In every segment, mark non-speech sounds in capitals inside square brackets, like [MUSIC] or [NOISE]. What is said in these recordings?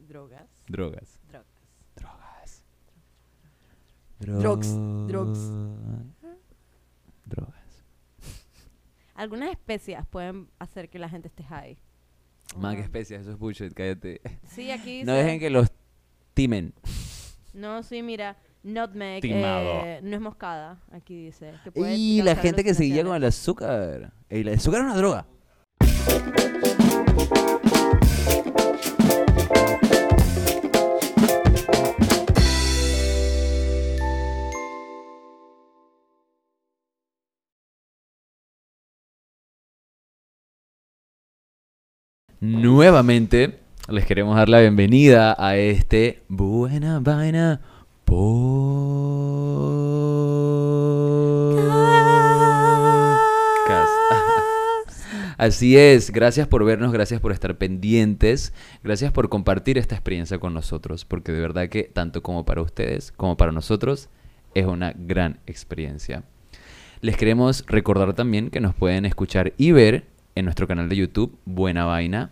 Drogas. Drogas. Drogas. Drogas. Drugs, drugs. Drogas. Algunas especias pueden hacer que la gente esté high. Man, qué Ah. especias, eso es bullshit, cállate. Sí, aquí No dice- dejen que los timen. No, sí, mira. Nutmeg. Timado. eh, no es moscada. Aquí dice. que puede Y la causar gente que seguía con el azúcar. El azúcar es una droga. Nuevamente les queremos dar la bienvenida a este Buena Vaina Podcast. [LAUGHS] Así es, gracias por vernos, gracias por estar pendientes, gracias por compartir esta experiencia con nosotros, porque de verdad que tanto como para ustedes como para nosotros es una gran experiencia. Les queremos recordar también que nos pueden escuchar y ver en nuestro canal de YouTube, Buena Vaina.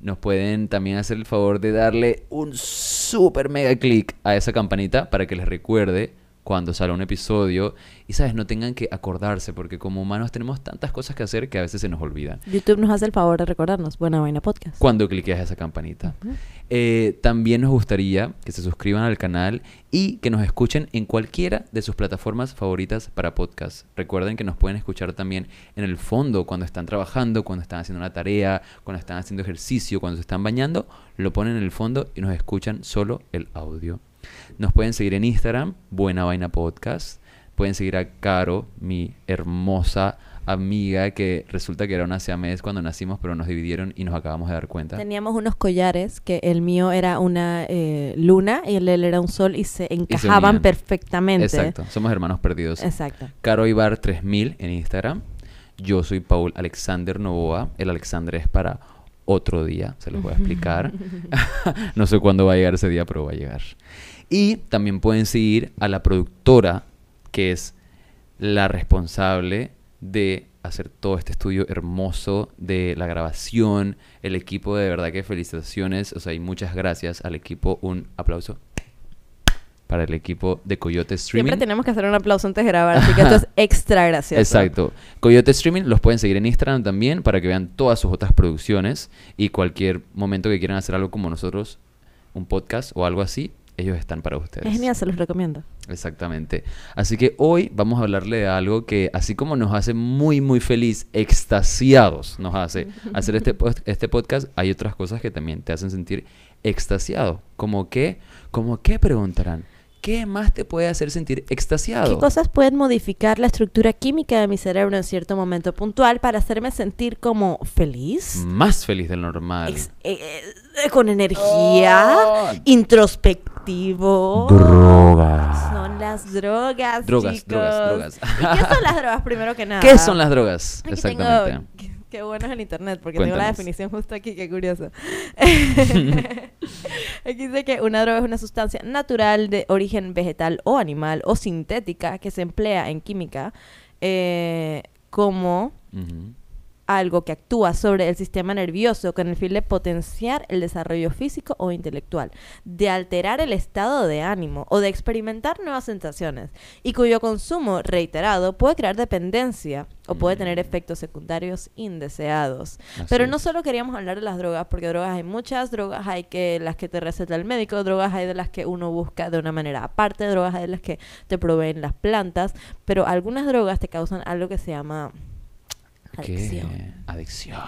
Nos pueden también hacer el favor de darle un super mega clic a esa campanita para que les recuerde cuando salga un episodio y, ¿sabes? No tengan que acordarse porque como humanos tenemos tantas cosas que hacer que a veces se nos olvidan. YouTube nos hace el favor de recordarnos. Buena vaina podcast. Cuando cliques a esa campanita. Eh, también nos gustaría que se suscriban al canal y que nos escuchen en cualquiera de sus plataformas favoritas para podcast. Recuerden que nos pueden escuchar también en el fondo cuando están trabajando, cuando están haciendo una tarea, cuando están haciendo ejercicio, cuando se están bañando, lo ponen en el fondo y nos escuchan solo el audio. Nos pueden seguir en Instagram, Buena Vaina Podcast. Pueden seguir a Caro, mi hermosa amiga que resulta que era una siamés cuando nacimos, pero nos dividieron y nos acabamos de dar cuenta. Teníamos unos collares que el mío era una eh, luna y el de él era un sol y se encajaban perfectamente. Exacto, somos hermanos perdidos. Exacto. Caro Ibar 3000 en Instagram. Yo soy Paul Alexander Novoa. El Alexander es para otro día, se los voy a explicar. [LAUGHS] [LAUGHS] no sé cuándo va a llegar ese día, pero va a llegar. Y también pueden seguir a la productora, que es la responsable de hacer todo este estudio hermoso de la grabación, el equipo de verdad que felicitaciones, o sea, y muchas gracias al equipo, un aplauso para el equipo de Coyote Streaming. Siempre tenemos que hacer un aplauso antes de grabar, así que esto es [LAUGHS] extra gracioso. Exacto. Coyote Streaming los pueden seguir en Instagram también para que vean todas sus otras producciones y cualquier momento que quieran hacer algo como nosotros, un podcast o algo así, ellos están para ustedes. Es genial, se los recomiendo. Exactamente. Así que hoy vamos a hablarle de algo que así como nos hace muy muy feliz, extasiados nos hace [LAUGHS] hacer este, este podcast, hay otras cosas que también te hacen sentir extasiado. ¿Como qué? ¿Como qué preguntarán? ¿Qué más te puede hacer sentir extasiado? ¿Qué cosas pueden modificar la estructura química de mi cerebro en cierto momento puntual para hacerme sentir como feliz? Más feliz del normal. Ex- eh, eh, con energía, Oh. introspectivo. Drogas. Son las drogas, Drogas, chicos. drogas, drogas. ¿Y qué son las [LAUGHS] drogas primero que nada? ¿Qué son las drogas? Aquí Exactamente. tengo- qué, bueno es el internet, porque tengo la definición justo aquí, qué curioso. [LAUGHS] aquí dice que una droga es una sustancia natural de origen vegetal o animal o sintética que se emplea en química eh, como. Algo que actúa sobre el sistema nervioso con el fin de potenciar el desarrollo físico o intelectual, de alterar el estado de ánimo o de experimentar nuevas sensaciones, y cuyo consumo reiterado puede crear dependencia o puede tener Mm. efectos secundarios indeseados. Así Pero no solo queríamos hablar de las drogas, porque drogas hay muchas, drogas hay que las que te receta el médico, drogas hay de las que uno busca de una manera aparte, drogas hay de las que te proveen las plantas, pero algunas drogas te causan algo que se llama adicción. ¿Qué? Adicción.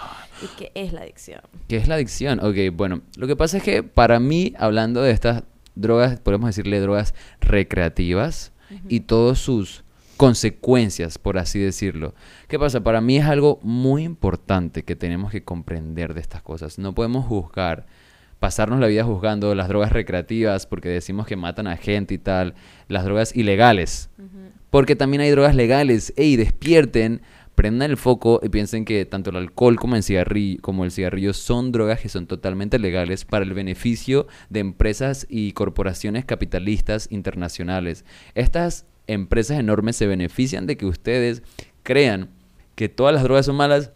¿Y qué es la adicción? ¿Qué es la adicción? Ok, bueno, lo que pasa es que para mí, hablando de estas drogas, podemos decirle drogas recreativas y todas sus consecuencias, por así decirlo. ¿Qué pasa? Para mí es algo muy importante que tenemos que comprender de estas cosas. No podemos juzgar, pasarnos la vida juzgando las drogas recreativas porque decimos que matan a gente y tal, las drogas ilegales. Porque también hay drogas legales. Ey, despierten, prendan el foco y piensen que tanto el alcohol como el cigarrillo, como el cigarrillo son drogas que son totalmente legales para el beneficio de empresas y corporaciones capitalistas internacionales. Estas empresas enormes se benefician de que ustedes crean que todas las drogas son malas,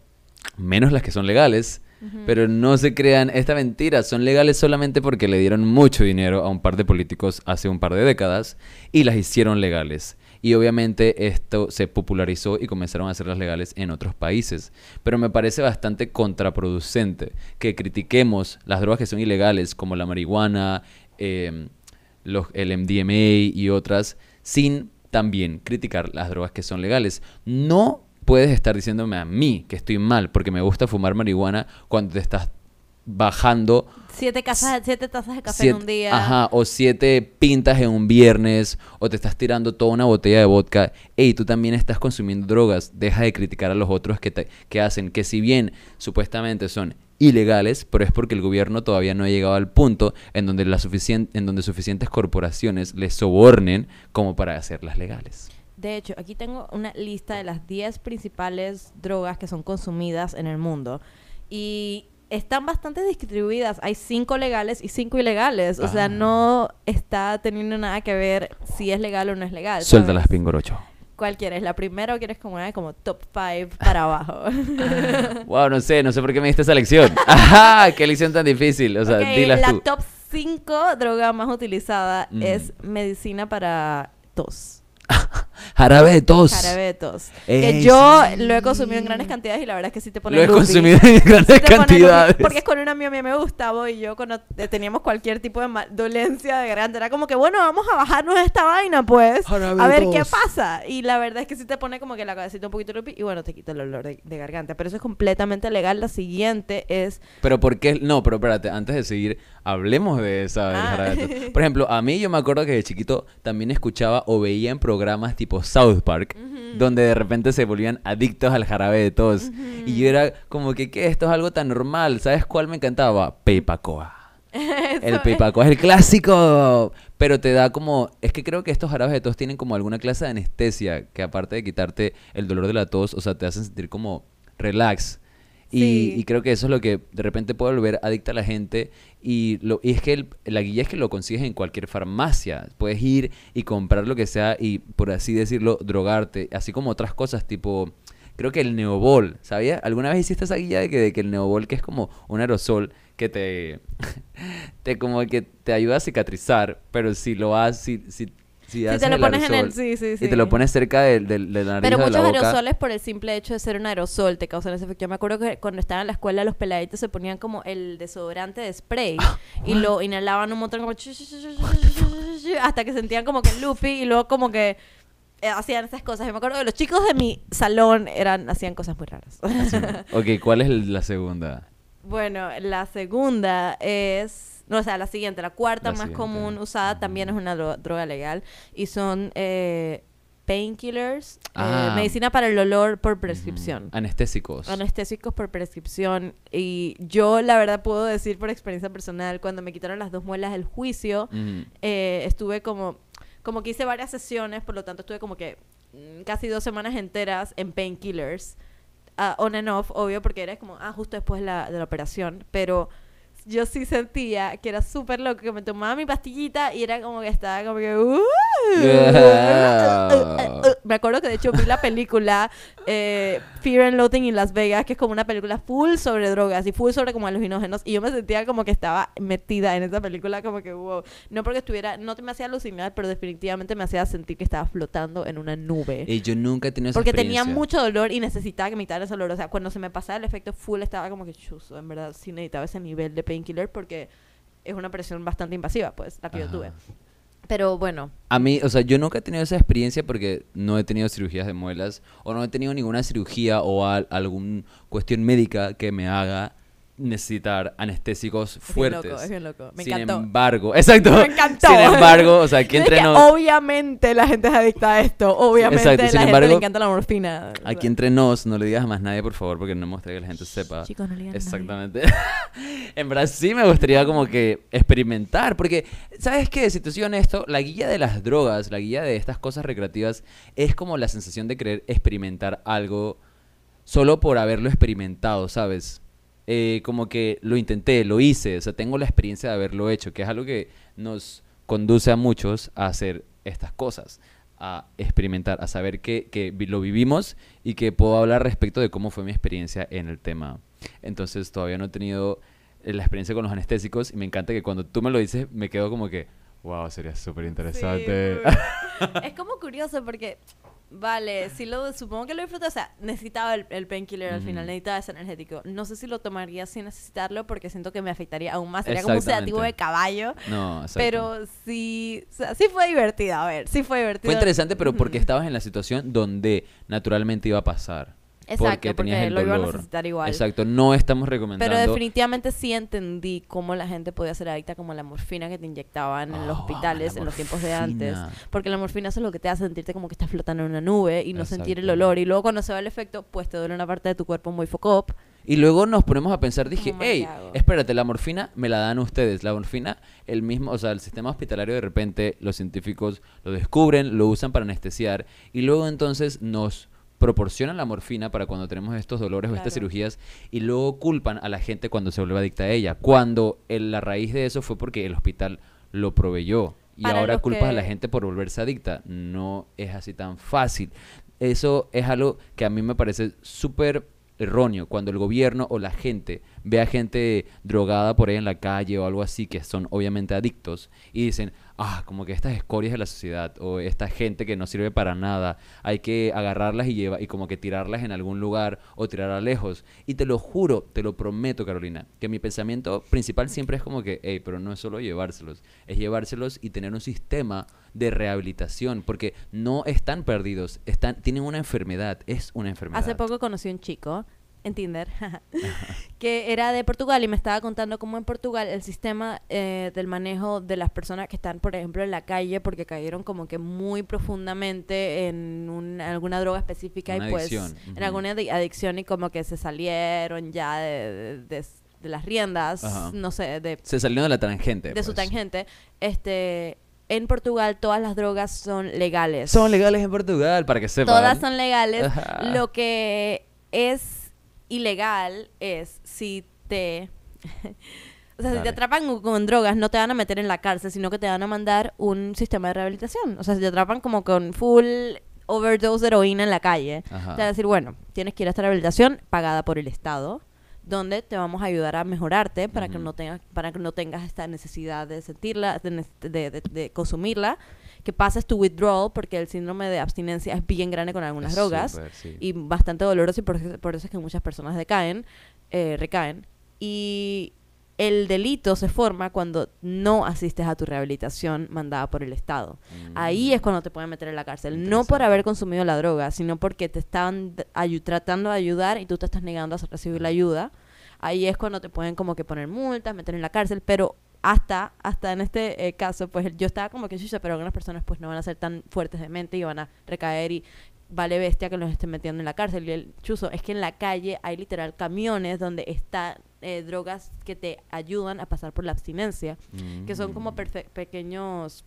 menos las que son legales. Pero no se crean esta mentira, son legales solamente porque le dieron mucho dinero a un par de políticos hace un par de décadas y las hicieron legales. Y obviamente esto se popularizó y comenzaron a hacerlas legales en otros países. Pero me parece bastante contraproducente que critiquemos las drogas que son ilegales, como la marihuana, em, los, el MDMA y otras, sin también criticar las drogas que son legales. No puedes estar diciéndome a mí que estoy mal porque me gusta fumar marihuana cuando te estás bajando Siete, casas, siete tazas de café en un día. Ajá, o siete pintas en un viernes, o te estás tirando toda una botella de vodka. Ey, tú también estás consumiendo drogas. Deja de criticar a los otros que, te, que hacen, que si bien supuestamente son ilegales, pero es porque el gobierno todavía no ha llegado al punto en donde, la en donde suficientes corporaciones les sobornen como para hacerlas legales. De hecho, aquí tengo una lista de las 10 principales drogas que son consumidas en el mundo. Y están bastante distribuidas. Hay cinco legales y cinco ilegales. O sea, ah. no está teniendo nada que ver si es legal o no es legal. Suelta las pingorocho. ¿Cuál quieres? ¿La primera o quieres como una como top five para abajo? [LAUGHS] [LAUGHS] wow, no sé, no sé por qué me diste esa lección. [LAUGHS] Ajá, qué lección tan difícil. O sea, okay, la top 5 droga más utilizada mm. es medicina para tos. Jarabe de tos. Jarabe de tos. que yo lo he consumido en grandes cantidades y la verdad es que sí te pone Lo he consumido en grandes cantidades. porque es con una mía me gustaba y yo cuando teníamos cualquier tipo de dolencia de garganta era como que bueno, vamos a bajarnos esta vaina pues. a ver qué pasa. Y la verdad es que sí te pone como que la cabecita un poquito y bueno, te quita el olor de, garganta. Pero eso es completamente legal. La siguiente es... Pero ¿por qué? No, pero espérate, antes de seguir, hablemos de esa. Ah. [LAUGHS] Por ejemplo, a mí yo me acuerdo que de chiquito también escuchaba o veía en programas tipo South Park, donde de repente se volvían adictos al jarabe de tos. Y yo era como que, ¿qué? Esto es algo tan normal. ¿Sabes cuál me encantaba? Peipacoa. [LAUGHS] el Peipacoa es el clásico, pero te da como, es que creo que estos jarabes de tos tienen como alguna clase de anestesia que aparte de quitarte el dolor de la tos, o sea, te hacen sentir como relax. Y, creo que eso es lo que de repente puede volver adicta a la gente. Y, lo, y es que la guía es que lo consigues en cualquier farmacia. Puedes ir y comprar lo que sea y, por así decirlo, drogarte. Así como otras cosas, tipo, creo que el Neobol, ¿sabía? ¿Alguna vez hiciste esa guía de que, de que el Neobol, que es como un aerosol que te, [LAUGHS] te como que te ayuda a cicatrizar, pero si lo haces, si, si si, te lo pones en el... Sí, sí, sí. Y te lo pones cerca de, de, de la nariz Pero muchos de la aerosoles por el simple hecho de ser un aerosol te causan ese efecto. Yo me acuerdo que cuando estaba en la escuela los peladitos se ponían como el desodorante de spray y lo inhalaban un montón como... hasta que sentían como que loopy y luego como que hacían esas cosas. Yo me acuerdo que los chicos de mi salón eran hacían cosas muy raras. ok, ¿cuál es la segunda? Bueno, la segunda es no, o sea, la siguiente, la cuarta más común usada también es una droga legal y son eh, painkillers, eh, ah. medicina para el dolor por prescripción. Anestésicos. Anestésicos por prescripción. Y yo, la verdad, puedo decir por experiencia personal, cuando me quitaron las dos muelas del juicio, eh, estuve como, como que hice varias sesiones, por lo tanto estuve como que mm, casi dos semanas enteras en painkillers. Uh, on and off, obvio, porque era como, ah, justo después de la, de la operación. Pero yo sí sentía que era súper loco, que me tomaba mi pastillita y era como que estaba como que... Uh, me acuerdo que de hecho vi la película eh, Fear and Loathing in Las Vegas, que es como una película full sobre drogas y full sobre como alucinógenos. Y yo me sentía como que estaba metida en esa película, como que wow. No porque estuviera, no te me hacía alucinar, pero definitivamente me hacía sentir que estaba flotando en una nube. Y yo nunca he tenido esa Porque tenía mucho dolor y necesitaba que me quitara ese dolor. O sea, cuando se me pasaba el efecto full, estaba como que chuzo. En verdad, sí necesitaba ese nivel de painkiller porque es una presión bastante invasiva, pues, la que yo tuve. Pero bueno. A mí, o sea, yo nunca he tenido esa experiencia porque no he tenido cirugías de muelas o no he tenido ninguna cirugía o alguna cuestión médica que me haga necesitar anestésicos fuertes. Es bien loco, es bien loco. Me Sin encantó. embargo, exacto. [LAUGHS] Me encantó. Sin embargo, o sea, [LAUGHS] aquí entre nos... Obviamente la gente es adicta a esto. Obviamente exacto. Sin la embargo, gente le encanta la morfina. Aquí entre nos, no le digas a más nadie, por favor, porque no me gustaría que la gente sepa. Chicos, no le digan Exactamente. [LAUGHS] en verdad sí me gustaría como que experimentar, porque, ¿sabes qué? Si te soy honesto, la guía de las drogas, la guía de estas cosas recreativas, es como la sensación de querer experimentar algo solo por haberlo experimentado, ¿sabes? Eh, como que lo intenté, lo hice, o sea, tengo la experiencia de haberlo hecho, que es algo que nos conduce a muchos a hacer estas cosas, a experimentar, a saber que, que lo vivimos y que puedo hablar respecto de cómo fue mi experiencia en el tema. entonces todavía no he tenido eh, la experiencia con los anestésicos y me encanta que cuando tú me lo dices me quedo como que, wow, sería súper interesante. Sí, es como curioso porque, vale, si lo supongo que lo disfruto, o sea, necesitaba el, el painkiller al final, necesitaba ese energético. No sé si lo tomaría sin necesitarlo porque siento que me afectaría aún más, sería como un sedativo de caballo. no. Pero sí, o sea, sí fue divertido, a ver, sí fue divertido. Fue interesante, pero porque estabas en la situación donde naturalmente iba a pasar. Exacto, porque tenías porque el lo iba a dolor. necesitar igual. Exacto, no estamos recomendando. Pero definitivamente sí entendí cómo la gente podía ser adicta como la morfina que te inyectaban en los Oh, hospitales en los tiempos de antes. Porque la morfina eso es lo que te hace sentirte como que estás flotando en una nube y no sentir el olor. Y luego cuando se va el efecto, pues te duele una parte de tu cuerpo muy focop. Y luego nos ponemos a pensar, dije, hey, espérate, la morfina me la dan ustedes. La morfina, el mismo, o sea, el sistema hospitalario de repente, los científicos lo descubren, lo usan para anestesiar y luego entonces nos proporcionan la morfina para cuando tenemos estos dolores o estas cirugías y luego culpan a la gente cuando se vuelve adicta a ella. Cuando el- la raíz de eso fue porque el hospital lo proveyó. Y Para ahora culpas a la que- gente por volverse adicta. No es así tan fácil. Eso es algo que a mí me parece súper erróneo cuando el gobierno o la gente ve a gente drogada por ahí en la calle o algo así que son obviamente adictos y dicen, ah, como que estas escorias de la sociedad o esta gente que no sirve para nada, hay que agarrarlas y lleva y como que tirarlas en algún lugar o tirarlas lejos. Y te lo juro, te lo prometo, Carolina, que mi pensamiento principal siempre es como que, hey, pero no es solo llevárselos, es llevárselos y tener un sistema de rehabilitación, porque no están perdidos, están, tienen una enfermedad, es una enfermedad. Hace poco conocí un chico en Tinder [LAUGHS] que era de Portugal y me estaba contando cómo en Portugal el sistema eh, del manejo de las personas que están, por ejemplo, en la calle porque cayeron como que muy profundamente en un- alguna droga específica Una y pues adicción, en alguna adi- adicción y como que se salieron ya de, de- de- de las riendas, Ajá. no sé, de Se salieron de la tangente. de su pues. tangente, este, en Portugal todas las drogas son legales. Son legales en Portugal, para que sepan. Todas son legales. Ajá. Lo que es ilegal es si te... [LAUGHS] o sea, si te atrapan con, con drogas, no te van a meter en la cárcel, sino que te van a mandar un sistema de rehabilitación. O sea, si te atrapan como con full overdose de heroína en la calle, Ajá. te a decir, bueno, tienes que ir a esta rehabilitación pagada por el Estado donde te vamos a ayudar a mejorarte para que no tengas para que no tengas esta necesidad de sentirla de, ne- de- de- de consumirla que pases tu withdrawal porque el síndrome de abstinencia es bien grande con algunas Es drogas sí. y bastante doloroso y por, eso- por eso es que muchas personas decaen eh, recaen y el delito se forma cuando no asistes a tu rehabilitación mandada por el Estado. Ahí Mm. es cuando te pueden meter en la cárcel. No por haber consumido la droga, sino porque te ayu- tratando de ayudar y tú te estás negando a recibir la ayuda. Ahí es cuando te pueden como que poner multas, meter en la cárcel, pero hasta, hasta en este eh, caso, pues yo estaba como que chucha, pero algunas personas pues no van a ser tan fuertes de mente y van a recaer y vale bestia que los estén metiendo en la cárcel. Y el chuzo es que en la calle hay literal camiones donde están eh, drogas que te ayudan a pasar por la abstinencia que son como Mm. pequeños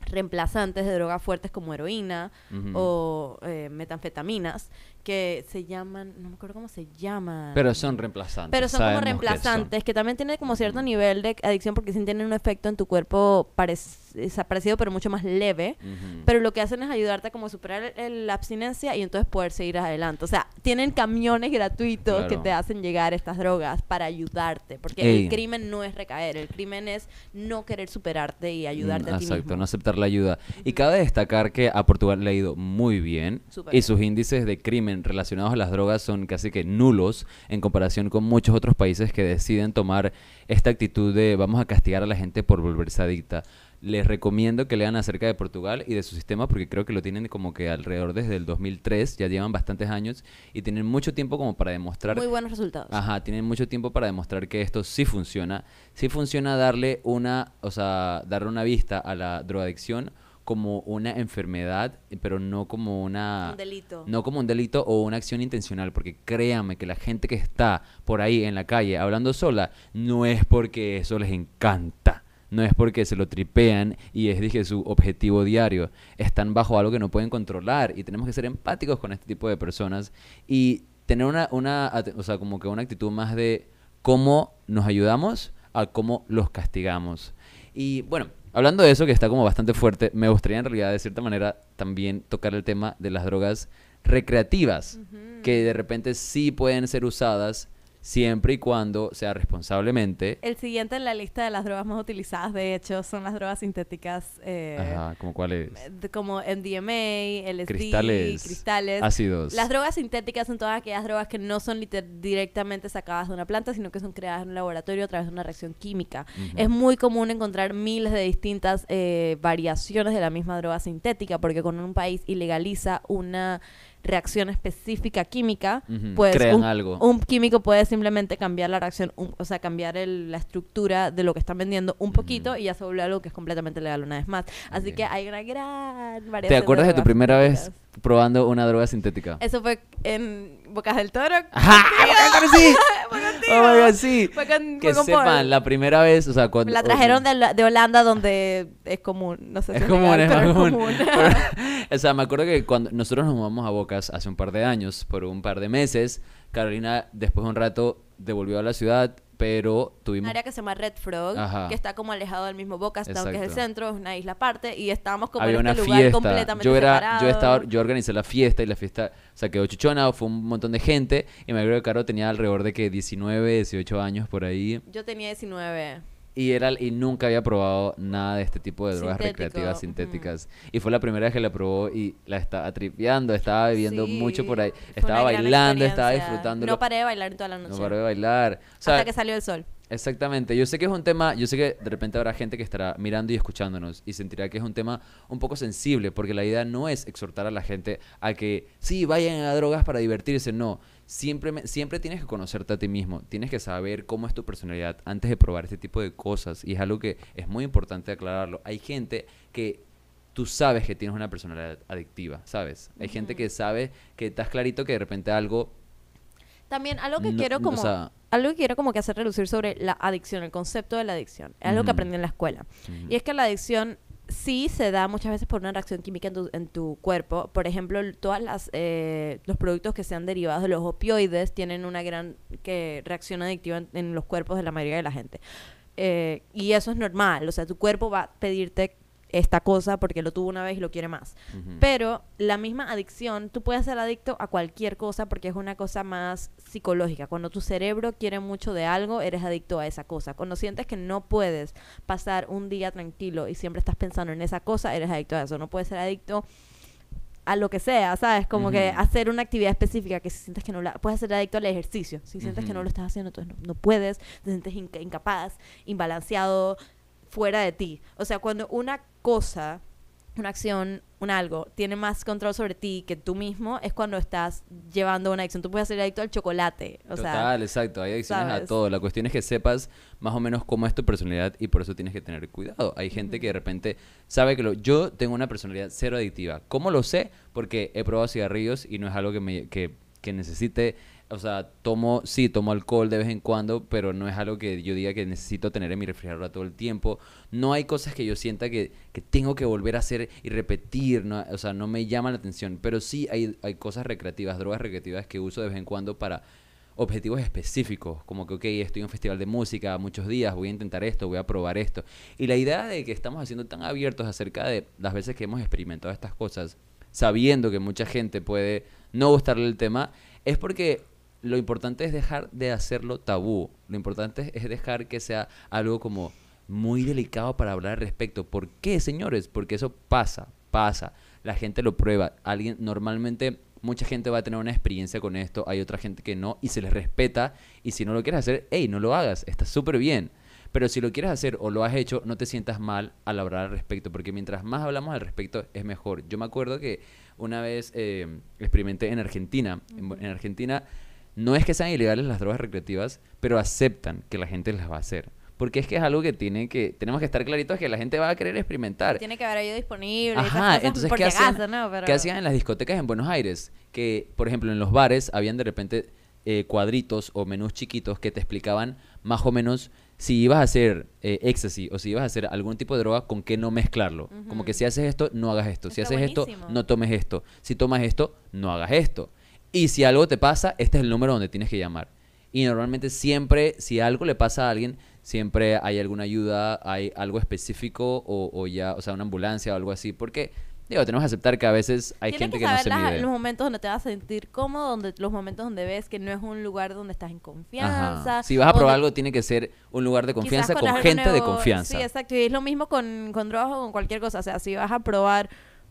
reemplazantes de drogas fuertes como heroína o eh, metanfetaminas que se llaman, no me acuerdo cómo se llaman. Pero son reemplazantes. Pero son como sabemos que reemplazantes, que, también tienen como cierto nivel de adicción porque sí tienen un efecto en tu cuerpo parec- parecido pero mucho más leve. Pero lo que hacen es ayudarte a como superar la abstinencia y entonces poder seguir adelante. O sea, tienen camiones gratuitos que Claro. te hacen llegar estas drogas para ayudarte. Porque Ey. el crimen no es recaer, el crimen es no querer superarte y ayudarte Mm, a ti Exacto, mismo. no aceptar la ayuda. Y cabe destacar que a Portugal le ha ido muy bien Súper y bien. sus índices de crimen relacionados a las drogas son casi que nulos en comparación con muchos otros países que deciden tomar esta actitud de vamos a castigar a la gente por volverse adicta. Les recomiendo que lean acerca de Portugal y de su sistema porque creo que lo tienen como que alrededor desde el 2003, ya llevan bastantes años y tienen mucho tiempo como para demostrar Muy buenos resultados. Ajá, tienen mucho tiempo para demostrar que esto sí funciona. Sí funciona darle una, o sea, darle una vista a la drogadicción como una enfermedad, pero no como una... Un delito. No como un delito o una acción intencional, porque créanme que la gente que está por ahí en la calle hablando sola, no es porque eso les encanta. No es porque se lo tripean y es, dije, su objetivo diario. Están bajo algo que no pueden controlar y tenemos que ser empáticos con este tipo de personas y tener una, una, o sea, como que una actitud más de cómo nos ayudamos a cómo los castigamos. Y bueno, hablando de eso que está como bastante fuerte, me gustaría en realidad de cierta manera también tocar el tema de las drogas recreativas, que de repente sí pueden ser usadas siempre y cuando sea responsablemente. El siguiente en la lista de las drogas más utilizadas, de hecho, son las drogas sintéticas. Eh, Ajá, ¿como cuál es? de- como MDMA, LSD, Cristales, cristales. ácidos. Las drogas sintéticas son todas aquellas drogas que no son directamente sacadas de una planta, sino que son creadas en un laboratorio a través de una reacción química. Es muy común encontrar miles de distintas eh, variaciones de la misma droga sintética, porque cuando un país ilegaliza una reacción específica química, Ujú, pues crean un, algo. un químico puede simplemente cambiar la reacción, un- o sea, cambiar el- la estructura de lo que están vendiendo un poquito y ya se vuelve algo que es completamente legal una vez más. Así que hay una gran variación. ¿Te acuerdas de tu primera vez. Probando una droga sintética? Eso fue en Bocas del Toro. ¡Ajá! ¡Ah, sí! [LAUGHS] Fue ¡Oh, contigo. my God, sí! Fue con- Que fue con Paul. sepan, la primera vez, o sea, cuando... La trajeron de, la- de Holanda donde es común. No sé si Es es común, legal, es pero común. común. [LAUGHS] Pero, [LAUGHS] o sea, me acuerdo que cuando nosotros nos mudamos a Bocas hace un par de años, por un par de meses, Carolina después de un rato devolvió a la ciudad, pero un tuvimos... área que se llama Red Frog, Ajá. que está como alejado del mismo Bocastown, que es el centro, es una isla aparte, y estábamos como había en este lugar fiesta. completamente Yo era, separado. yo estaba, yo organicé la fiesta y la fiesta, o sea, quedó chichona, fue un montón de gente y me acuerdo que Caro tenía alrededor de que 19, 18 años por ahí Yo tenía 19. Y era y nunca había probado nada de este tipo de drogas Sintético, recreativas sintéticas y fue la primera vez que la probó y la estaba tripeando, estaba bebiendo Sí, mucho por ahí, estaba bailando, estaba disfrutando. No paré de bailar toda la noche. no paré de bailar. O sea, hasta que salió el sol. Exactamente, yo sé que es un tema, yo sé que de repente habrá gente que estará mirando y escuchándonos y sentirá que es un tema un poco sensible, porque la idea no es exhortar a la gente a que sí, vayan a drogas para divertirse, no, siempre, siempre tienes que conocerte a ti mismo, tienes que saber cómo es tu personalidad antes de probar este tipo de cosas y es algo que es muy importante aclararlo. Hay gente que tú sabes que tienes una personalidad adictiva, ¿sabes? Hay gente que sabe que estás clarito que de repente algo... También algo que no- quiero o como sea, algo que quiero como que hacer relucir sobre la adicción, el concepto de la adicción. Es algo que aprendí en la escuela. Y es que la adicción sí se da muchas veces por una reacción química en tu, en tu cuerpo. Por ejemplo, todas las eh, los productos que sean derivados de los opioides tienen una gran que reacción adictiva en, en los cuerpos de la mayoría de la gente. Eh, y eso es normal. O sea, tu cuerpo va a pedirte esta cosa porque lo tuvo una vez y lo quiere más. Pero la misma adicción, tú puedes ser adicto a cualquier cosa porque es una cosa más psicológica. Cuando tu cerebro quiere mucho de algo, eres adicto a esa cosa. Cuando sientes que no puedes pasar un día tranquilo y siempre estás pensando en esa cosa, eres adicto a eso. No puedes ser adicto a lo que sea, ¿sabes? Como que hacer una actividad específica que si sientes que no la... Puedes ser adicto al ejercicio. Si sientes que no lo estás haciendo, entonces no, no puedes, te sientes inca- incapaz, imbalanceado, fuera de ti. O sea, cuando una cosa, una acción, un algo, tiene más control sobre ti que tú mismo, es cuando estás llevando una adicción. Tú puedes ser adicto al chocolate. O sea, Total, exacto. Hay adicciones a todo. La cuestión es que sepas más o menos cómo es tu personalidad y por eso tienes que tener cuidado. Hay gente que de repente sabe que lo... Yo tengo una personalidad cero adictiva. ¿Cómo lo sé? Porque he probado cigarrillos y no es algo que, me, que, que necesite... O sea, tomo, sí, tomo alcohol de vez en cuando, pero no es algo que yo diga que necesito tener en mi refrigerador todo el tiempo. No hay cosas que yo sienta que, que tengo que volver a hacer y repetir, ¿no? o sea, no me llaman la atención. Pero sí hay, hay cosas recreativas, drogas recreativas que uso de vez en cuando para objetivos específicos, como que, ok, estoy en un festival de música muchos días, voy a intentar esto, voy a probar esto. Y la idea de que estamos haciendo tan abiertos acerca de las veces que hemos experimentado estas cosas, sabiendo que mucha gente puede no gustarle el tema, es porque lo importante es dejar de hacerlo tabú. Lo importante es dejar que sea algo como muy delicado para hablar al respecto. ¿Por qué, señores? Porque eso pasa, pasa. La gente lo prueba. Alguien normalmente mucha gente va a tener una experiencia con esto, hay otra gente que no y se les respeta y si no lo quieres hacer, hey, no lo hagas, está súper bien. Pero si lo quieres hacer o lo has hecho, no te sientas mal al hablar al respecto, porque mientras más hablamos al respecto es mejor. Yo me acuerdo que una vez eh, experimenté en Argentina. En, en Argentina no es que sean ilegales las drogas recreativas, pero aceptan que la gente las va a hacer. Porque es que es algo que tiene que tenemos que estar claritos que la gente va a querer experimentar. tiene que haber ayuda disponible. Ajá, entonces, ¿qué hacían, ¿no? Pero- qué hacían en las discotecas en Buenos Aires? Que, por ejemplo, en los bares habían de repente eh, cuadritos o menús chiquitos que te explicaban más o menos si ibas a hacer eh, éxtasis o si ibas a hacer algún tipo de droga, con qué no mezclarlo. Como que si haces esto, no hagas esto. Si haces esto, no tomes esto. Si tomas esto, no hagas esto. Y si algo te pasa, este es el número donde tienes que llamar. Y normalmente siempre, si algo le pasa a alguien, siempre hay alguna ayuda, hay algo específico o, o ya, o sea, una ambulancia o algo así. Porque Digo, tenemos que aceptar que a veces hay Tienes gente que que, no se las- mide. los momentos donde te vas a sentir cómodo, donde, los momentos donde ves que no es un lugar donde estás en confianza. Ajá. Si vas a probar algo, tiene que ser un lugar de confianza con gente de confianza. Sí, exacto. Y es lo mismo con, con drogas o con cualquier cosa. O sea, si vas a probar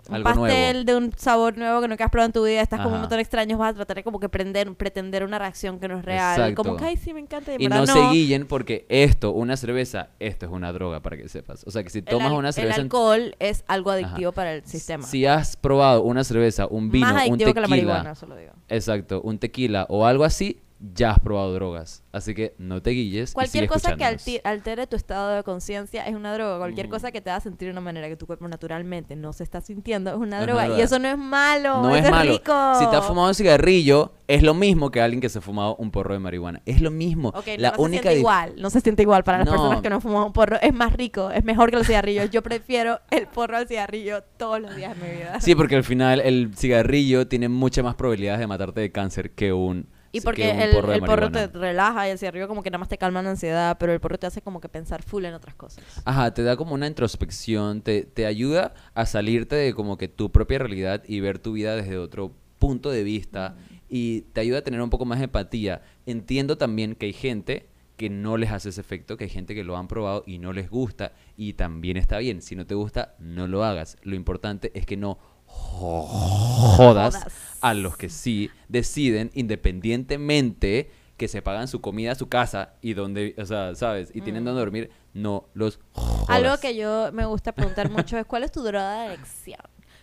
un Algo pastel de un sabor nuevo que nunca has probado en tu vida, estás con un montón de extraños, vas a tratar de como que prender, pretender una reacción que no es real. Exacto. Como que, ay, sí, me encanta. Y, en Y verdad no, no se guillen porque esto, una cerveza, esto es una droga, para que sepas. O sea, que si tomas una cerveza... El alcohol es algo adictivo Ajá. para el sistema. Si has probado una cerveza, un vino, Más un adictivo que la tequila... marihuana, eso lo digo. Exacto, un tequila o algo así, ya has probado drogas. Así que no te guilles. Cualquier cosa que altere tu estado de conciencia es una droga. Cualquier Ujú. cosa que te haga sentir de una manera que tu cuerpo naturalmente no se está sintiendo es una droga. Y eso no es malo. No es malo. rico. Si te has fumado un cigarrillo, es lo mismo que alguien que se ha fumado un porro de marihuana. Es lo mismo. Ok, la no, no única se siente igual. No se siente igual para las personas que no fuman un porro. Es más rico, es mejor que los cigarrillos. Yo prefiero el porro al cigarrillo todos los días de mi vida. Sí, porque al final el cigarrillo tiene muchas más probabilidades de matarte de cáncer que un Y que porque el, porro de el porro te relaja y el cigarrillo como que nada más te calma la ansiedad, pero el porro te hace como que pensar full en otras cosas. Ajá, te da como una introspección, te, te ayuda a salirte de como que tu propia realidad y ver tu vida desde otro punto de vista y te ayuda a tener un poco más de empatía. Entiendo también que hay gente que no les hace ese efecto, que hay gente que lo han probado y no les gusta y también está bien. Si no te gusta, no lo hagas. Lo importante es que no jodas Jodas. a los que sí deciden independientemente que se pagan su comida, su casa y donde, o sea, ¿sabes? Y tienen donde dormir, no los jodas. Algo que yo me gusta preguntar mucho es ¿cuál es tu droga de elección?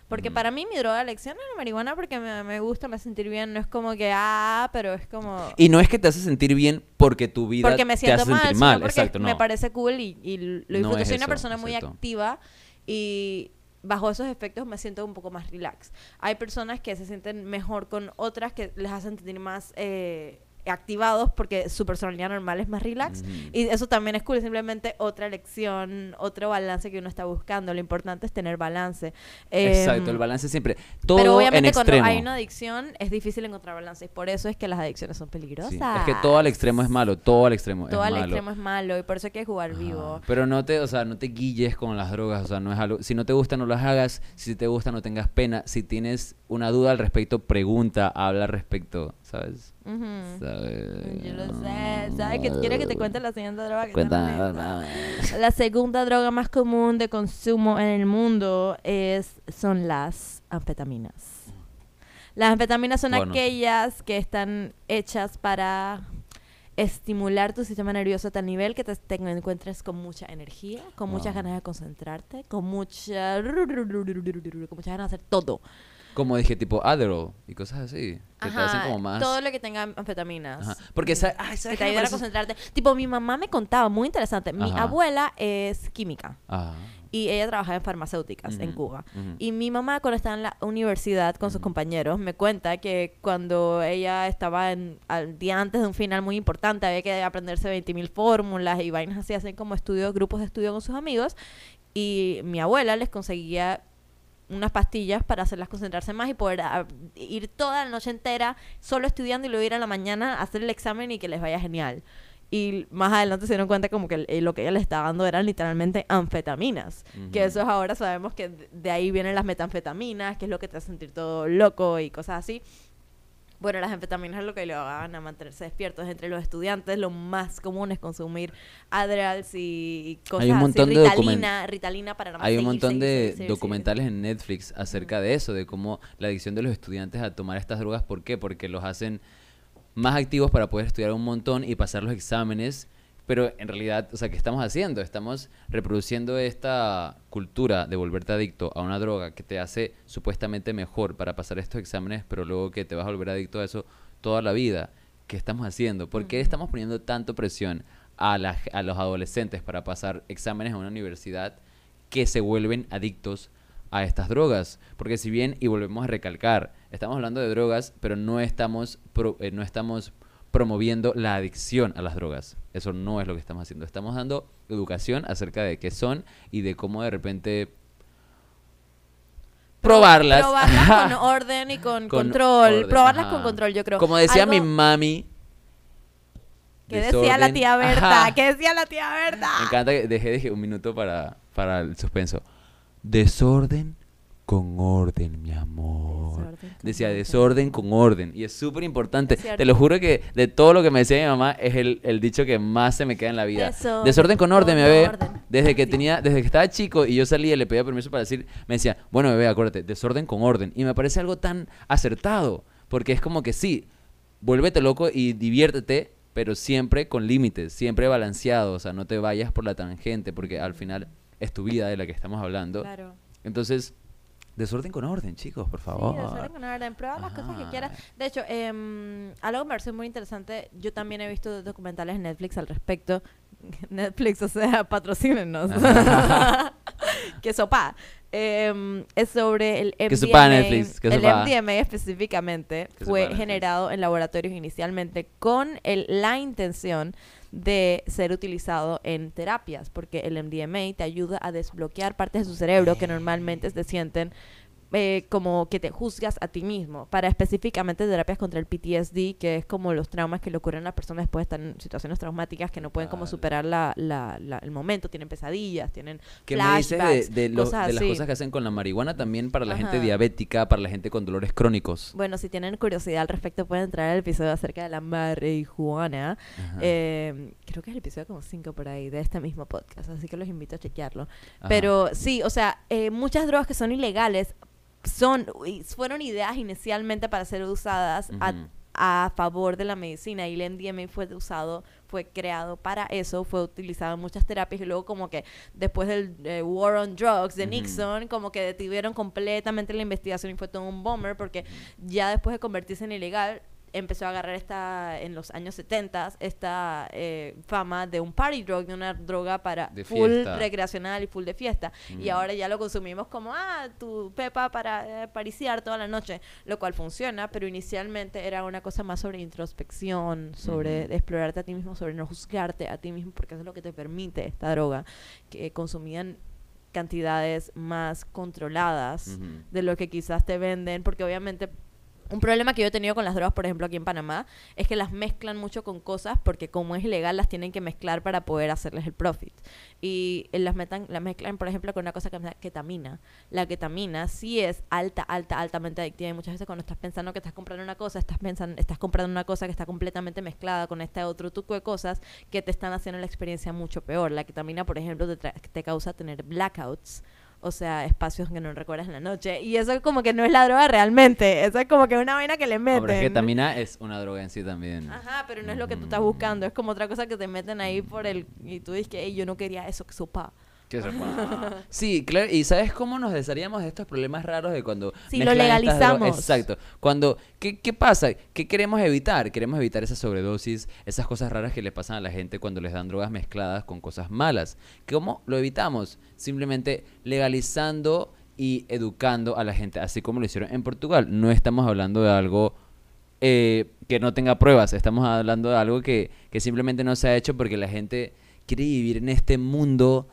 Porque Mm. para mí mi droga de elección es la marihuana porque me, me gusta, me sentir bien. No es como que, ah, pero es como... Y no es que te hace sentir bien porque tu vida porque me te siento hace mal, sentir mal. porque Exacto, no. me parece cool y, y lo No disfruto. es Soy una eso, persona muy activa y bajo esos efectos me siento un poco más relax. Hay personas que se sienten mejor con otras que les hacen sentir más eh, activados porque su personalidad normal es más relax. Y eso también es cool, simplemente otra elección, otro balance que uno está buscando. Lo importante es tener balance. Exacto, Em, el balance siempre. Todo pero en obviamente cuando extremo. hay una adicción es difícil encontrar balance y por eso es que las adicciones son peligrosas. Sí, Es que todo al extremo es malo, todo al extremo Todo es al malo. extremo es malo y por eso hay que jugar Ajá. vivo. Pero no te, o sea, no te guilles con las drogas, o sea, no es algo, si no te gusta no las hagas, si te gusta no tengas pena, si tienes una duda al respecto, pregunta, habla al respecto, ¿sabes? ¿Sabes? Yo lo sé. ¿Sabes que quiero que te cuente la siguiente droga que Cuenta-? La segunda droga más común de consumo en el mundo es son las anfetaminas. Las anfetaminas son Bueno. aquellas que están hechas para estimular tu sistema nervioso a tal nivel que te, te encuentres con mucha energía, con muchas Wow. ganas de concentrarte, con mucha con muchas ganas de hacer todo. Como dije, tipo Adderall y cosas así, que te hacen como más... Todo lo que tenga anfetaminas. Ajá. Porque, sa- ay, que ¿sabes te me ayudan a concentrarte. Tipo, mi mamá me contaba, muy interesante. Mi Ajá. abuela es química Ajá. y ella trabajaba en farmacéuticas en Cuba. Y mi mamá, cuando estaba en la universidad con sus compañeros, me cuenta que cuando ella estaba en, al día antes de un final muy importante, había que aprenderse 20.000 fórmulas y vainas así, hacen como estudios, grupos de estudio con sus amigos. Y mi abuela les conseguía unas pastillas para hacerlas concentrarse más y poder ah, ir toda la noche entera solo estudiando y luego ir a la mañana a hacer el examen y que les vaya genial. Y más adelante se dieron cuenta como que eh, lo que ella le estaba dando eran literalmente anfetaminas. Que eso es ahora sabemos que de ahí vienen las metanfetaminas, que es lo que te hace sentir todo loco y cosas así. Bueno, las anfetaminas es lo que le van a mantenerse despiertos. Entre los estudiantes lo más común es consumir Adderalls y cosas Hay un montón así. de Ritalina, Ritalina para Hay un montón seguir, de seguir, documentales en Netflix acerca de eso, de cómo la adicción de los estudiantes a tomar estas drogas, ¿por qué? Porque los hacen más activos para poder estudiar un montón y pasar los exámenes, pero en realidad, o sea, ¿qué estamos haciendo? Estamos reproduciendo esta cultura de volverte adicto a una droga que te hace supuestamente mejor para pasar estos exámenes, pero luego que te vas a volver adicto a eso toda la vida. ¿Qué estamos haciendo? ¿Por qué estamos poniendo tanto presión a, la- a los adolescentes para pasar exámenes en una universidad que se vuelven adictos a estas drogas? Porque si bien, y volvemos a recalcar, estamos hablando de drogas, pero no estamos, pro- eh, no estamos promoviendo la adicción a las drogas. Eso no es lo que estamos haciendo. Estamos dando educación acerca de qué son y de cómo de repente Pro- probarlas. Probarlas con [LAUGHS] orden y con, Con control. orden, probarlas ajá. con control, yo creo. Como decía mi mami. que decía la tía Berta. Ajá. que decía la tía Berta? Me encanta que dejé, dejé un minuto para, para el suspenso. Desorden con orden, mi amor. Desorden Decía orden. desorden con orden. Y es súper importante. Te lo juro que de todo lo que me decía mi mamá es el, el dicho que más se me queda en la vida. Desorden Desorden con orden, mi con bebé. orden. Desde que Sí. tenía, desde que estaba chico y yo salía y le pedía permiso para decir, me decía, bueno bebé, acuérdate, desorden con orden. Y me parece algo tan acertado. Porque es como que sí, vuélvete loco y diviértete, pero siempre con límites, siempre balanceado. O sea, no te vayas por la tangente, porque al final es tu vida de la que estamos hablando. Claro. Entonces, desorden con orden, chicos, por favor. Sí, desorden con orden. Prueba las cosas que quieras. De hecho, em, algo que me parece muy interesante, yo también he visto documentales en Netflix al respecto. [LAUGHS] Netflix, o sea, [LAUGHS] patrocínenos. [LAUGHS] que sopa. Em, es sobre el MDMA. Que sopa, Netflix, que el sopa. MDMA específicamente Que fue Netflix. generado en laboratorios inicialmente con el- la intención de ser utilizado en terapias, porque el MDMA te ayuda a desbloquear partes de su cerebro que normalmente se sienten eh, como que te juzgas a ti mismo, para específicamente terapias contra el PTSD, que es como los traumas que le ocurren a las personas después de estar en situaciones traumáticas que no pueden como superar la, la- la- el momento, tienen pesadillas, tienen ¿Qué me dices de, de lo- cosas de las cosas que hacen con la marihuana también para la gente diabética, para la gente con dolores crónicos? Bueno, si tienen curiosidad al respecto, pueden entrar al episodio acerca de la marihuana. Eh, creo que es el episodio como 5 por ahí de este mismo podcast, así que los invito a chequearlo. Ajá. Pero sí, o sea, eh, muchas drogas que son ilegales son fueron ideas inicialmente para ser usadas a, favor de la medicina y el MDMA fue usado, fue creado para eso, fue utilizado en muchas terapias y luego como que después del eh, War on Drugs de. Nixon, como que detuvieron completamente la investigación y fue todo un bomber porque ya después de convertirse en ilegal empezó a agarrar esta en los años 70 esta eh, fama de un party drug, de una droga para De full fiesta. recreacional y full de fiesta. Y Ujú. ahora ya lo consumimos como, ah, tu pepa para eh, pariciar toda la noche, lo cual funciona, pero inicialmente era una cosa más sobre introspección, sobre Ujú. explorarte a ti mismo, sobre no juzgarte a ti mismo, porque eso es lo que te permite esta droga, que consumían cantidades más controladas Ujú. de lo que quizás te venden, porque obviamente un problema que yo he tenido con las drogas, por ejemplo, aquí en Panamá, es que las mezclan mucho con cosas porque como es ilegal las tienen que mezclar para poder hacerles el profit. Y eh, las, metan, las mezclan, por ejemplo, con una cosa que se llama ketamina. La ketamina sí es alta, alta, altamente adictiva y muchas veces cuando estás pensando que estás comprando una cosa, estás pensando, estás comprando una cosa que está completamente mezclada con este otro tipo de cosas que te están haciendo la experiencia mucho peor. La ketamina, por ejemplo, te, te causa tener blackouts. O sea, espacios que no recuerdas en la noche. Y eso como que no es la droga realmente. Eso es como que una vaina que le meten. Hombre, es ketamina es una droga en sí también. Ajá, pero no es lo que tú estás buscando. Es como otra cosa que te meten ahí por el... Y tú dices que "Ey, yo no quería eso, que sopa. Que se pueda- [LAUGHS] Sí, claro. ¿Y sabes cómo nos desharíamos de estos problemas raros de cuando... Si lo legalizamos. Exacto. Cuando... ¿qué, ¿Qué pasa? ¿Qué queremos evitar? Queremos evitar esa sobredosis, esas cosas raras que le pasan a la gente cuando les dan drogas mezcladas con cosas malas. ¿Cómo lo evitamos? Simplemente legalizando y educando a la gente, así como lo hicieron en Portugal. No estamos hablando de algo eh, que no tenga pruebas. Estamos hablando de algo que, que simplemente no se ha hecho porque la gente quiere vivir en este mundo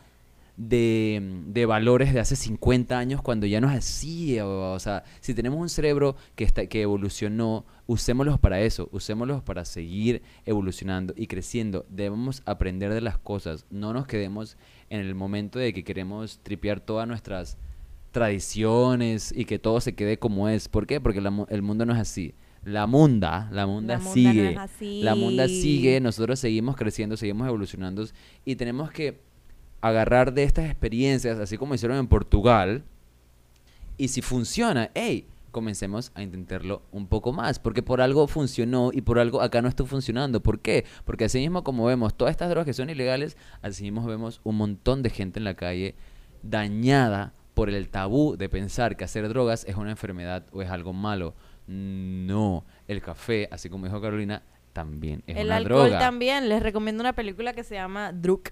de, de valores de hace 50 años cuando ya no es así. O, o sea, si tenemos un cerebro que, está, que evolucionó, usémoslos para eso, usémoslos para seguir evolucionando y creciendo. Debemos aprender de las cosas, no nos quedemos en el momento de que queremos tripear todas nuestras tradiciones y que todo se quede como es. ¿Por qué? Porque la el mundo no es así. La munda, la munda sigue. La munda sigue, nosotros seguimos creciendo, seguimos evolucionando y tenemos que agarrar de estas experiencias, así como hicieron en Portugal, y si funciona, hey, comencemos a intentarlo un poco más, porque por algo funcionó y por algo acá no está funcionando. ¿Por qué? Porque así mismo como vemos todas estas drogas que son ilegales, así mismo vemos un montón de gente en la calle dañada por el tabú de pensar que hacer drogas es una enfermedad o es algo malo. No, el café, así como dijo Carolina, también es el una alcohol droga. también. Les recomiendo una película que se llama Druk,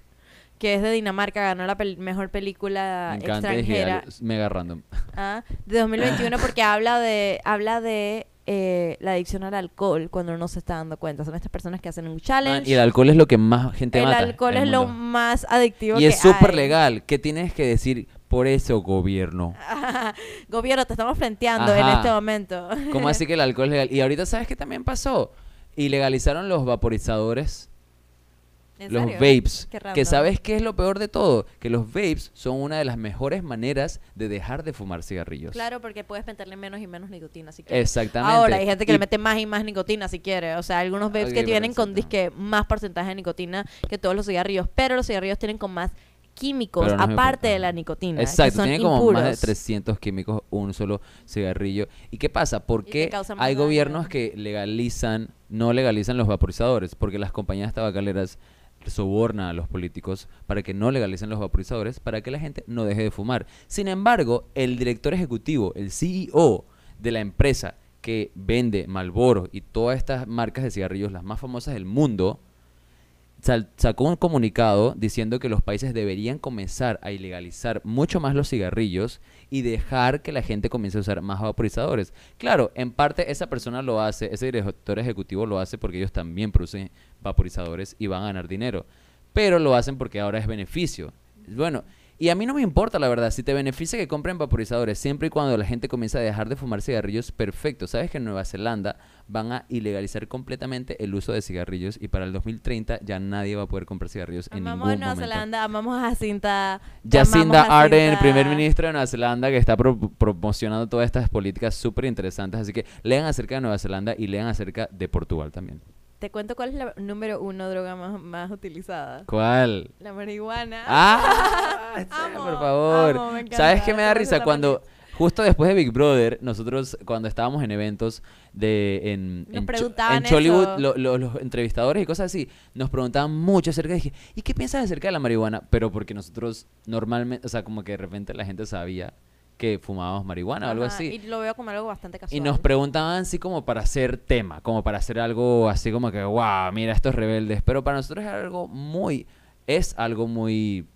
que es de Dinamarca. Ganó la pel- mejor película Me encanta, extranjera es mega random. ah, de 2021 [LAUGHS] porque habla de habla de eh, la adicción al alcohol cuando uno no se está dando cuenta. Son estas personas que hacen un Man, challenge. y el alcohol es lo que más gente el mata. alcohol en es el lo más adictivo Y que es súper legal. ¿Qué tienes que decir por eso, gobierno? [LAUGHS] Gobierno, te estamos frenteando en este momento. ¿Cómo así que el alcohol es legal? Y ahorita, ¿sabes qué también pasó? Ilegalizaron los vaporizadores ¿En los serio? vapes. Que sabes qué es lo peor de todo, que los vapes son una de las mejores maneras de dejar de fumar cigarrillos. Claro, porque puedes meterle menos y menos nicotina si quieres. Exactamente. Ahora, hay gente que Y- le mete más y más nicotina si quiere. O sea, algunos vapes Ok, que tienen con disque más porcentaje de nicotina que todos los cigarrillos. Pero los cigarrillos tienen con más químicos, no aparte de la nicotina. Exacto, tiene como más de impuros. 300 químicos un solo cigarrillo. ¿Y qué pasa? ¿Por qué hay daño. gobiernos que legalizan, no legalizan los vaporizadores? Porque las compañías tabacaleras sobornan a los políticos para que no legalicen los vaporizadores, para que la gente no deje de fumar. Sin embargo, el director ejecutivo, el CEO de la empresa que vende Marlboro y todas estas marcas de cigarrillos, las más famosas del mundo, sacó un comunicado diciendo que los países deberían comenzar a ilegalizar mucho más los cigarrillos y dejar que la gente comience a usar más vaporizadores. Claro, en parte esa persona lo hace, ese director ejecutivo lo hace porque ellos también producen vaporizadores y van a ganar dinero, pero lo hacen porque ahora es beneficio. Bueno, y a mí no me importa, la verdad, si te beneficia que compren vaporizadores, siempre y cuando la gente comienza a dejar de fumar cigarrillos, perfecto. Sabes que en Nueva Zelanda van a ilegalizar completamente el uso de cigarrillos y para el 2030 ya nadie va a poder comprar cigarrillos en Amamos a ningún Nueva momento. Zelanda, amamos a Jacinta. Jacinda amamos a Ardern, Jacinta. primer ministro de Nueva Zelanda, que está pro- promocionando todas estas políticas súper interesantes. Así que lean acerca de Nueva Zelanda y lean acerca de Portugal también. Te cuento cuál es la número uno droga más, más utilizada. ¿Cuál? La marihuana. ¡Ah! [LAUGHS] Amo, por favor. amo, me encanta, ¿Sabes qué me da risa? Cuando, justo después de Big Brother, nosotros cuando estábamos en eventos de en, Nos en, preguntaban en Chollywood, eso. lo- lo- los entrevistadores y cosas así, nos preguntaban mucho acerca de, dije, ¿y qué piensas acerca de la marihuana? Pero porque nosotros normalmente, o sea, como que de repente la gente sabía que fumábamos marihuana o algo así. Y lo veo como algo bastante casual. Y nos preguntaban así como para hacer tema, como para hacer algo así como que, wow, mira estos rebeldes. Pero para nosotros es algo muy, es algo muy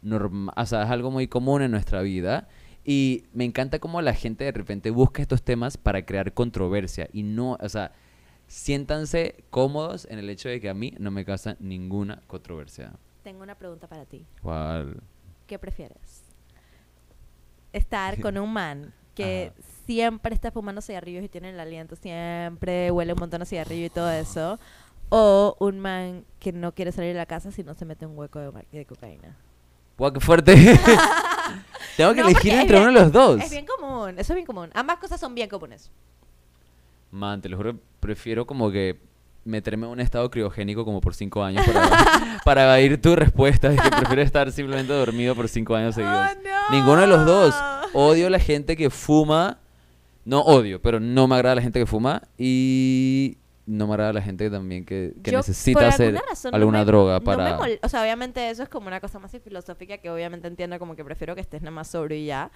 normal, o sea, es algo muy común en nuestra vida. Y me encanta cómo la gente de repente busca estos temas para crear controversia. Y no, o sea, siéntanse cómodos en el hecho de que a mí no me causa ninguna controversia. Tengo una pregunta para ti. ¿Cuál? ¿Qué prefieres? Estar con un man que Ajá. siempre está fumando cigarrillos y tiene el aliento siempre, huele un montón a cigarrillo y todo eso. O un man que no quiere salir de la casa si no se mete un hueco de, cocaína. ¡Guau, qué fuerte! [LAUGHS] Tengo que No, elegir entre bien- uno de los dos. Es bien común, eso es bien común. Ambas cosas son bien comunes. Man, te lo juro, prefiero como que meterme en un estado criogénico como por cinco años para, [LAUGHS] para evadir tu respuesta de que prefiero estar simplemente dormido por cinco años [LAUGHS] seguidos. ¡Oh, no! Ninguno de los dos. Odio la gente que fuma. No odio, pero no me agrada la gente que fuma. Y no me agrada la gente también que, que Yo, necesita hacer alguna no me- droga para... o sea, obviamente eso es como una cosa más filosófica que obviamente entiendo como que prefiero que estés nada más sobrio y ya.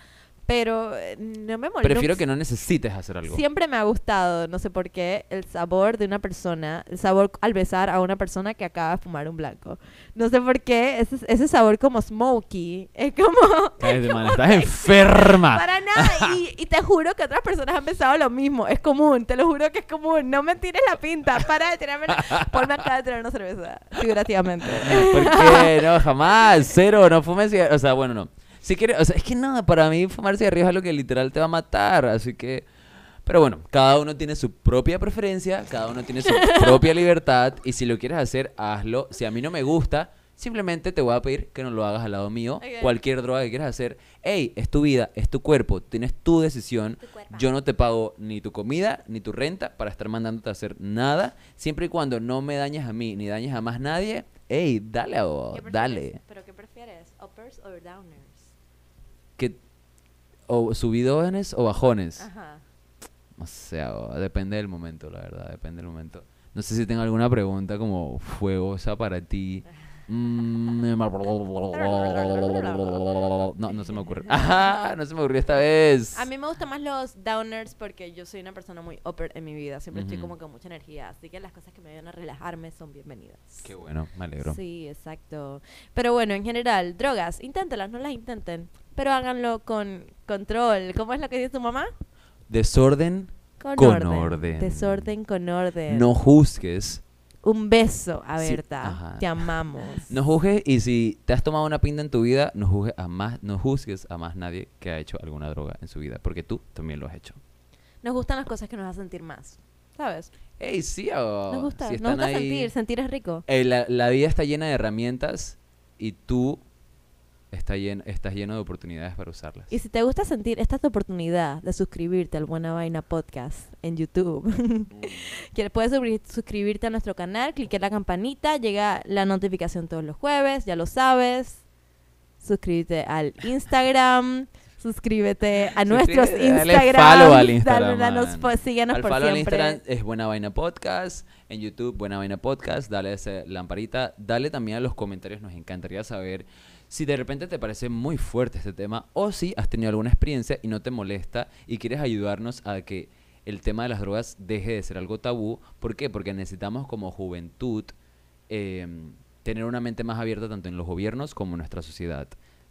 Pero eh, no me molesta. Prefiero que no necesites hacer algo. Siempre me ha gustado, no sé por qué, el sabor de una persona, el sabor al besar a una persona que acaba de fumar un blanco. No sé por qué, ese, ese sabor como smoky, [LAUGHS] es como... Cállate, man, estás enferma. Para nada, y, y te juro que otras personas han pensado lo mismo, es común, te lo juro que es común, no me tires la pinta, para de tirarme la... [LAUGHS] Ponme acá de tirar una cerveza, figurativamente. ¿Por qué? [LAUGHS] No, jamás. Cero, no fumes. O sea, bueno, no. Si quieres, o sea, es que nada, para mí fumar cigarrillos es algo que literal te va a matar. Así que. Pero bueno, cada uno tiene su propia preferencia, cada uno tiene su [LAUGHS] propia libertad. Y si lo quieres hacer, hazlo. Si a mí no me gusta, simplemente te voy a pedir que no lo hagas al lado mío. Ok. Cualquier droga que quieras hacer. Ey, es tu vida, es tu cuerpo, tienes tu decisión. Tu. Yo no te pago ni tu comida ni tu renta para estar mandándote a hacer nada. Siempre y cuando no me dañes a mí ni dañes a más nadie. Ey, dale a vos, dale. ¿Pero qué prefieres? ¿Uppers o downers? O subidones o bajones. Ajá. O sea, depende del momento, la verdad, depende del momento. No sé si tengo alguna pregunta como fuegosa para ti. Mm, No, no se me ocurre. [LAUGHS] Ajá, no se me ocurrió esta vez. A mí me gustan más los downers porque yo soy una persona muy upper en mi vida. Siempre estoy como con mucha energía. Así que las cosas que me ayudan a relajarme son bienvenidas. Qué bueno, me alegro. Sí, exacto. Pero bueno, en general, drogas, inténtelas, no las intenten. Pero háganlo con control. ¿Cómo es lo que dice tu mamá? Desorden, Con, Con orden. orden. Desorden con orden. no juzgues. Un beso, a Berta. Te amamos. [LAUGHS] No juzgues y si te has tomado una pinta en tu vida, no juzgues a más, no juzgues a más nadie que ha hecho alguna droga en su vida, porque tú también lo has hecho. Nos gustan las cosas que nos hacen sentir más. ¿sabes? Ey, sí, o Nos gusta, si nos gusta ahí- sentir, sentir es rico. Eh, la, la vida está llena de herramientas y tú está llen- estás lleno de oportunidades para usarlas. Y si te gusta sentir, esta es tu oportunidad de suscribirte al Buena Vaina Podcast en YouTube. [LAUGHS] puedes suscribirte a nuestro canal, clique la campanita, llega la notificación todos los jueves, ya lo sabes. Suscríbete al Instagram, [LAUGHS] suscríbete a nuestros Suscríbete, dale Instagram. follow al Instagram, danos man. síguenos Al por siempre. Instagram es Buena Vaina Podcast, en YouTube Buena Vaina Podcast, dale esa lamparita, dale también a los comentarios, nos encantaría saber si de repente te parece muy fuerte este tema o si has tenido alguna experiencia y no te molesta y quieres ayudarnos a que el tema de las drogas deje de ser algo tabú. ¿Por qué? Porque necesitamos como juventud eh, tener una mente más abierta tanto en los gobiernos como en nuestra sociedad.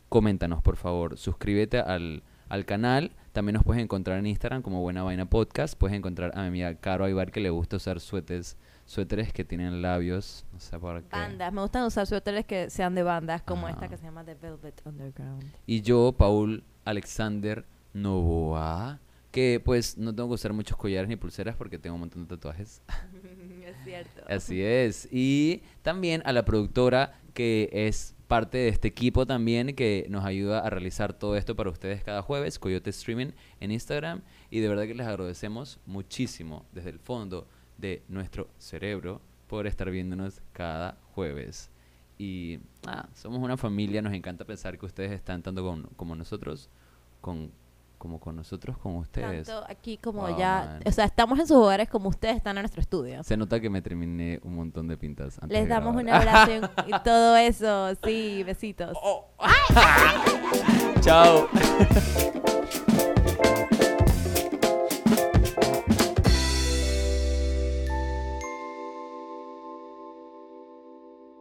Coméntanos, por favor. Suscríbete al, al canal. También nos puedes encontrar en Instagram como Buena Vaina Podcast. Puedes encontrar a mi amiga Caro Aybar que le gusta usar suéteres, suéteres que tienen labios. No sé por qué. Bandas, me gustan usar suéteres que sean de bandas, como Ajá. esta que se llama The Velvet Underground. Y yo, Paul Alexander Novoa, que pues no tengo que usar muchos collares ni pulseras porque tengo un montón de tatuajes. [LAUGHS] es cierto. Así es. Y también a la productora que es parte de este equipo también que nos ayuda a realizar todo esto para ustedes cada jueves, Coyote Streaming en Instagram. Y de verdad que les agradecemos muchísimo desde el fondo de nuestro cerebro por estar viéndonos cada jueves. Y ah, somos una familia, nos encanta pensar que ustedes están tanto con, como nosotros, con, como con nosotros, con ustedes. Tanto aquí como Wow, ya, man. o sea, estamos en sus hogares como ustedes están en nuestro estudio. Se nota que me terminé un montón de pintas. antes Les de damos un abrazo [LAUGHS] y todo eso, sí, besitos. [LAUGHS] Chao. [LAUGHS]